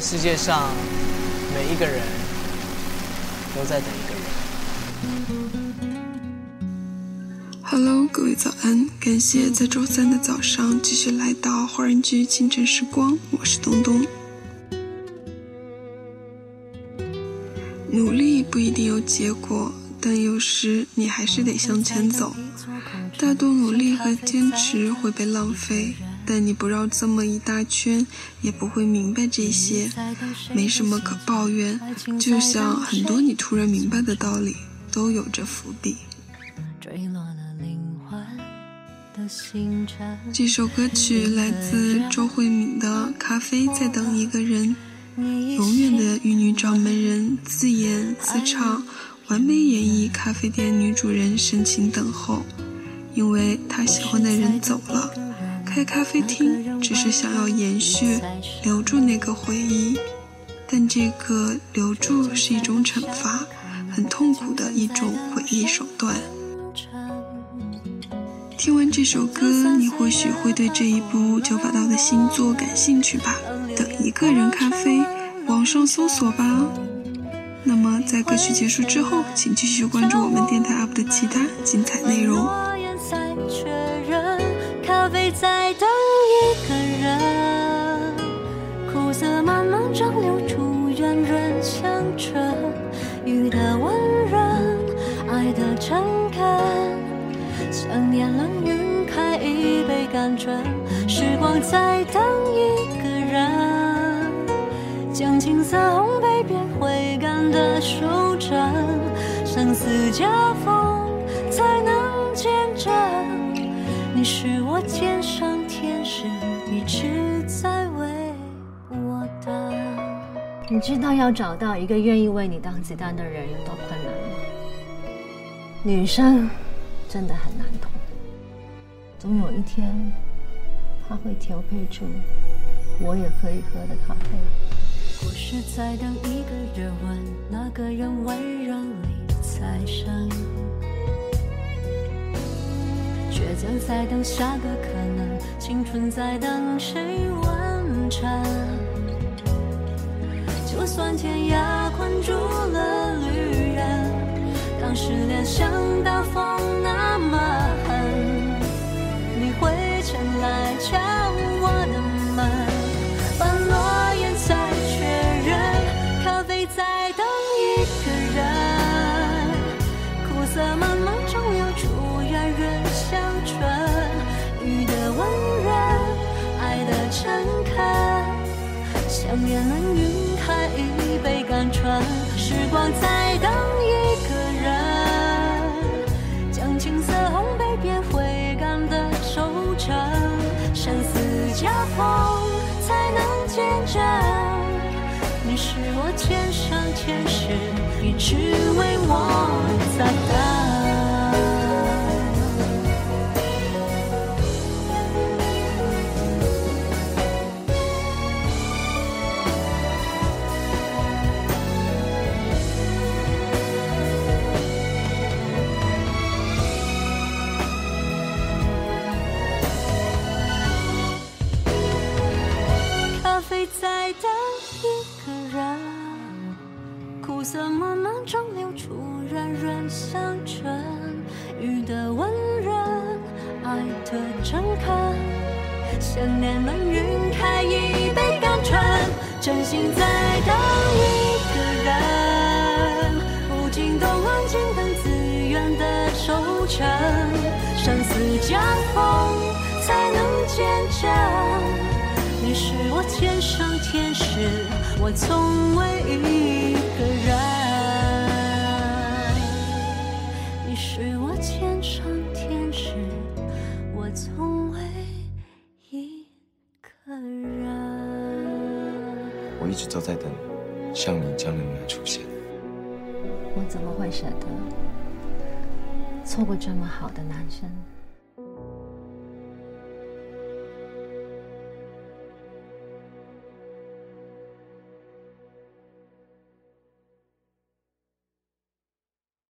世界上每一个人都在等一个人。Hello，各位早安！感谢在周三的早上继续来到华人居清晨时光，我是东东。努力不一定有结果，但有时你还是得向前走。大多努力和坚持会被浪费，但你不绕这么一大圈，也不会明白这些。没什么可抱怨，就像很多你突然明白的道理，都有着伏笔。坠落了灵魂的星辰。这首歌曲来自周慧敏的《咖啡在等一个人》，永远的玉女掌门人自演自唱，完美演绎咖啡店女主人深情等候。因为她喜欢的人走了，开咖啡厅只是想要延续、留住那个回忆，但这个留住是一种惩罚，很痛苦的一种诡异手段。听完这首歌，你或许会对这一部九把刀的新作感兴趣吧？等一个人咖啡，网上搜索吧。那么在歌曲结束之后，请继续关注我们电台 UP 的其他精彩内容。在，等一个人，苦涩慢慢蒸馏出圆润香醇，雨的温润，爱的诚恳，想念冷晕开一杯甘醇，时光在等一个人，将青涩烘焙变回甘的收成，生死夹缝才能。见证，你是我天你知道要找到一个愿意为你当子弹的人有多困难吗？女生真的很难懂，总有一天，他会调配出我也可以喝的咖啡。我是在等一个热吻，那个人温柔里才生。倔强在等下个可能，青春在等谁完成。就算天涯困住了旅人，当失恋像大风那么狠，你会前来敲我的门。半落叶才确认，咖啡在等一个人，苦涩慢慢蒸馏出圆润。香醇，雨的温润，爱的诚恳，想念能晕开一杯甘醇，时光在等一个人，将青涩烘焙变回甘的收成，生死夹缝才能见证，你是我天上天使，一直为我在等。在等一个人，苦涩慢慢蒸馏出软软香醇，雨的温润，爱的诚恳，想念能晕开一杯甘醇，真心在等一个人，无尽冬安静等自愿的收成，天使，我从未一个人。你是我天上天使，我从未一个人。我一直都在等像你这样的女人出现。我怎么会舍得错过这么好的男生？